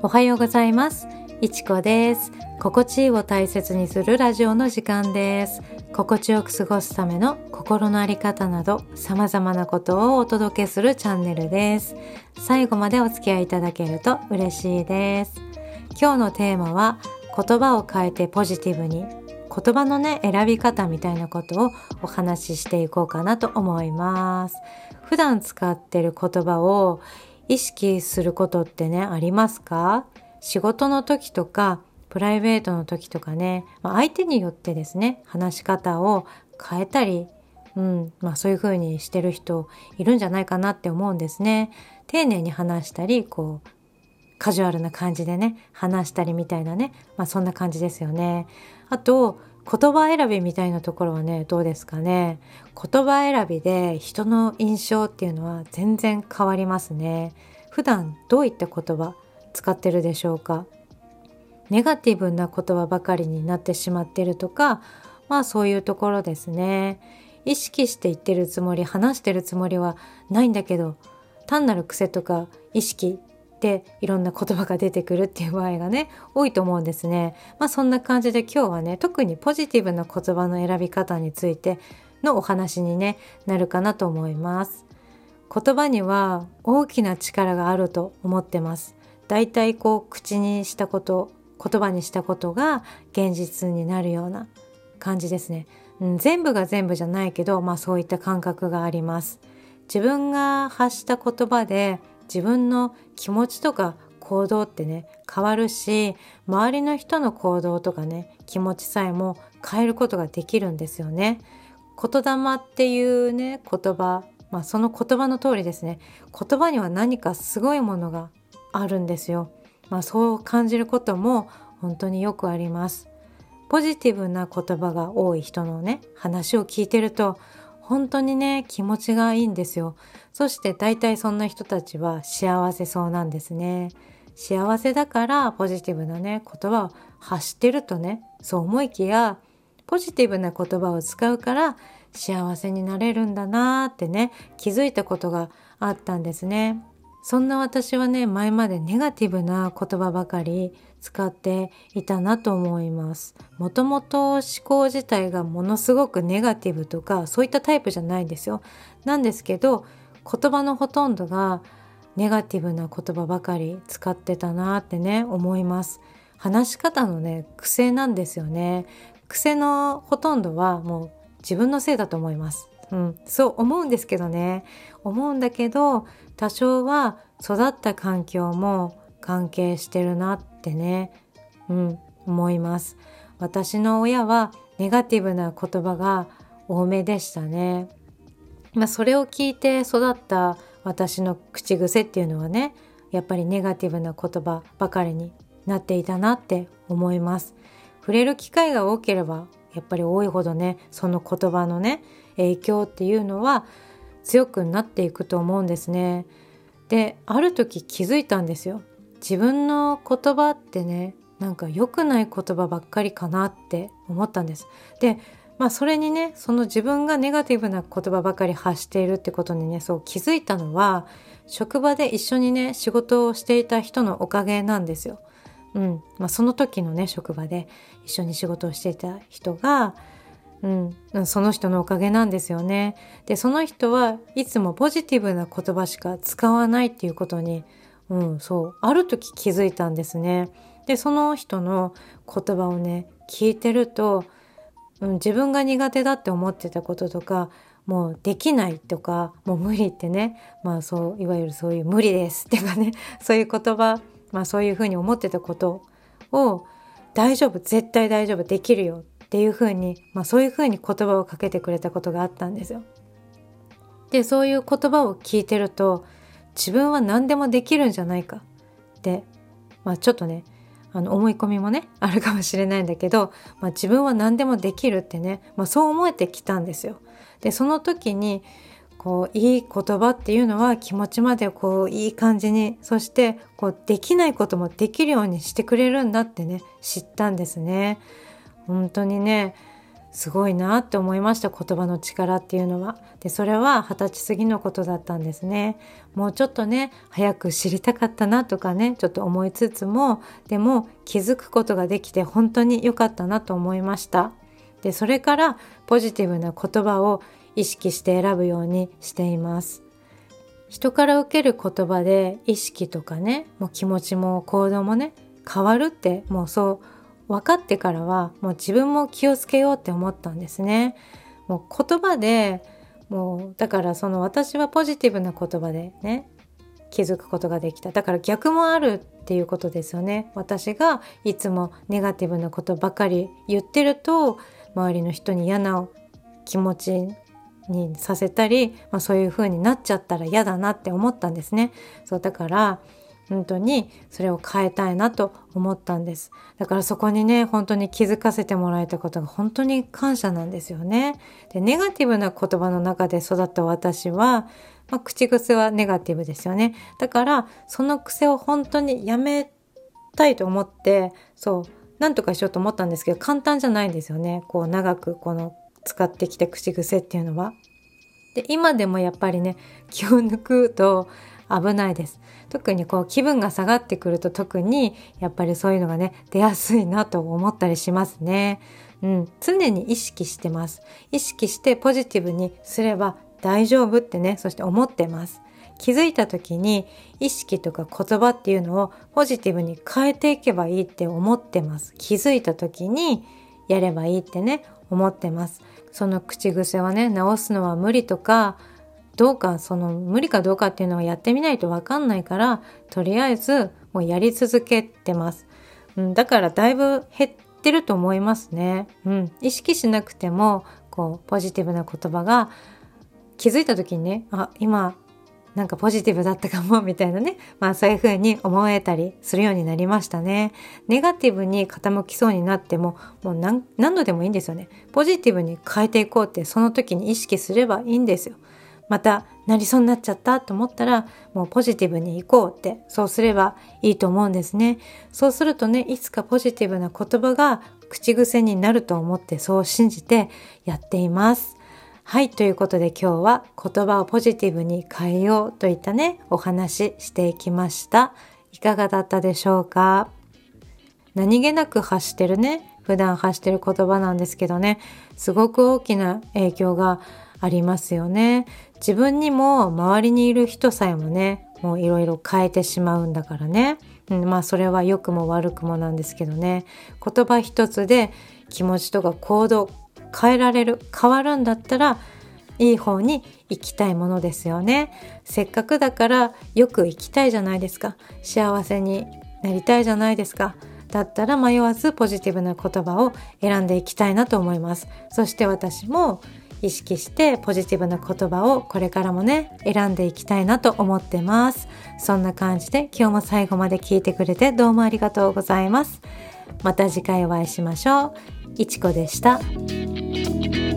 おはようございます。いちこです。心地いいを大切にするラジオの時間です。心地よく過ごすための心のあり方など様々なことをお届けするチャンネルです。最後までお付き合いいただけると嬉しいです。今日のテーマは言葉を変えてポジティブに言葉のね選び方みたいなことをお話ししていこうかなと思います。普段使ってる言葉を意識することってねありますか？仕事の時とかプライベートの時とかね、まあ、相手によってですね話し方を変えたり、うんまあ、そういう風にしてる人いるんじゃないかなって思うんですね。丁寧に話したりこうカジュアルな感じでね話したりみたいなね、まあ、そんな感じですよね。あと言葉選びみたいなところはねどうですかね。言葉選びで人の印象っていうのは全然変わりますね。普段どういった言葉使ってるでしょうか。ネガティブな言葉ばかりになってしまってるとかまあそういうところですね。意識して言ってるつもり話してるつもりはないんだけど単なる癖とか意識でいろんな言葉が出てくるっていう場合がね多いと思うんですね。まあそんな感じで今日はね特にポジティブな言葉の選び方についてのお話に、ね、なるかなと思います。言葉には大きな力があると思ってます。だいたいこう口にしたこと言葉にしたことが現実になるような感じですね、うん、全部が全部じゃないけどまあそういった感覚があります自分が発した言葉で自分の気持ちとか行動ってね変わるし周りの人の行動とかね気持ちさえも変えることができるんですよね言霊っていうね言葉まあその言葉の通りですね言葉には何かすごいものがあるんですよ。まあ、そう感じることも本当によくあります。ポジティブな言葉が多い人のね話を聞いてると本当にね気持ちがいいんですよ。そして大体そんな人たちは幸せそうなんですね。幸せだからポジティブなね言葉を発してるとねそう思いきやポジティブな言葉を使うから幸せになれるんだなーってね気づいたことがあったんですね。そんな私はね前までネガティブな言葉ばかり使っていたなと思います。もともと思考自体がものすごくネガティブとかそういったタイプじゃないんですよ。なんですけど言葉のほとんどがネガティブな言葉ばかり使ってたなってね思います。話し方のね癖なんですよね。癖のほとんどはもう自分のせいだと思います。うん、そう思うんですけどね。思うんだけど多少は育った環境も関係してるなってね、うん、思います。私の親はネガティブな言葉が多めでしたね、まあ、それを聞いて育った私の口癖っていうのはねやっぱりネガティブな言葉ばかりになっていたなって思います。触れる機会が多ければやっぱり多いほどねその言葉のね影響っていうのは強くなっていくと思うんですね。である時気づいたんですよ。自分の言葉ってねなんか良くない言葉ばっかりかなって思ったんです。でまあそれにねその自分がネガティブな言葉ばかり発しているってことにねそう気づいたのは職場で一緒にね仕事をしていた人のおかげなんですよ。うんまあ、その時のね職場で一緒に仕事をしていた人がうん、その人のおかげなんですよね。でその人はいつもポジティブな言葉しか使わないっていうことに、うん、そうある時気づいたんですね。でその人の言葉をね聞いてると、うん、自分が苦手だって思ってたこととかもうできないとかもう無理ってねまあそういわゆるそういう無理ですっていうかね そういう言葉まあそういうふうに思ってたことを大丈夫絶対大丈夫できるよっていうふうに、まあ、そういうふうに言葉をかけてくれたことがあったんですよ。でそういう言葉を聞いてると自分は何でもできるんじゃないかって、まあ、ちょっとねあの思い込みもねあるかもしれないんだけど、まあ、自分は何でもできるってね、まあ、そう思えてきたんですよ。でその時にこういい言葉っていうのは気持ちまでこういい感じにそしてこうできないこともできるようにしてくれるんだってね知ったんですね。本当にねすごいなって思いました言葉の力っていうのは。でそれは二十歳過ぎのことだったんですね。もうちょっとね早く知りたかったなとかねちょっと思いつつもでも気づくことができて本当に良かったなと思いました。でそれからポジティブな言葉を意識して選ぶようにしています。人から受ける言葉で意識とかねもう気持ちも行動もね変わるってもうそう分かってからはもう自分も気をつけようって思ったんですね。もう言葉でもうだからその私はポジティブな言葉でね気づくことができただから逆もあるっていうことですよね私がいつもネガティブなことばかり言ってると周りの人に嫌な気持ちにさせたり、まあ、そういう風になっちゃったら嫌だなって思ったんですね。そうだから本当にそれを変えたいなと思ったんです。だからそこにね、本当に気づかせてもらえたことが本当に感謝なんですよね。で、ネガティブな言葉の中で育った私は、まあ、口癖はネガティブですよね。だから、その癖を本当にやめたいと思って、そう、なんとかしようと思ったんですけど、簡単じゃないんですよね。こう長くこの使ってきた口癖っていうのは？で今でもやっぱりね気を抜くと危ないです特にこう気分が下がってくると特にやっぱりそういうのがね出やすいなと思ったりしますね。うん、常に意識してます。意識してポジティブにすれば大丈夫ってね、そして思ってます。気づいた時に意識とか言葉っていうのをポジティブに変えていけばいいって思ってます。気づいた時にやればいいってね、思ってます。その口癖はね直すのは無理とかどうかその無理かどうかっていうのはやってみないとわかんないからとりあえずもうやり続けてます、うん、だからだいぶ減ってると思いますね、うん、意識しなくてもこうポジティブな言葉が気づいた時にねあ今なんかポジティブだったかもみたいなね。まあそういう風に思えたりするようになりましたね。ネガティブに傾きそうになっても、もう何何度でもいいんですよね。ポジティブに変えていこうってその時に意識すればいいんですよ。またなりそうになっちゃったと思ったらもうポジティブに行こうってそうすればいいと思うんですね。そうするとねいつかポジティブな言葉が口癖になると思ってそう信じてやっています。はい、ということで今日は言葉をポジティブに変えようといったね、お話ししていきました。いかがだったでしょうか？何気なく発してるね、普段発してる言葉なんですけどね、すごく大きな影響がありますよね。自分にも周りにいる人さえもね、もういろいろ変えてしまうんだからね。うん、まあそれは良くも悪くもなんですけどね。言葉一つで気持ちとか行動変えられる変わるんだったらいい方に行きたいものですよね。せっかくだからよく行きたいじゃないですか。幸せになりたいじゃないですか。だったら迷わずポジティブな言葉を選んでいきたいなと思います。そして私も意識してポジティブな言葉をこれからもね選んでいきたいなと思ってます。そんな感じで今日も最後まで聞いてくれてどうもありがとうございます。また次回お会いしましょう。いちこでした。Bye.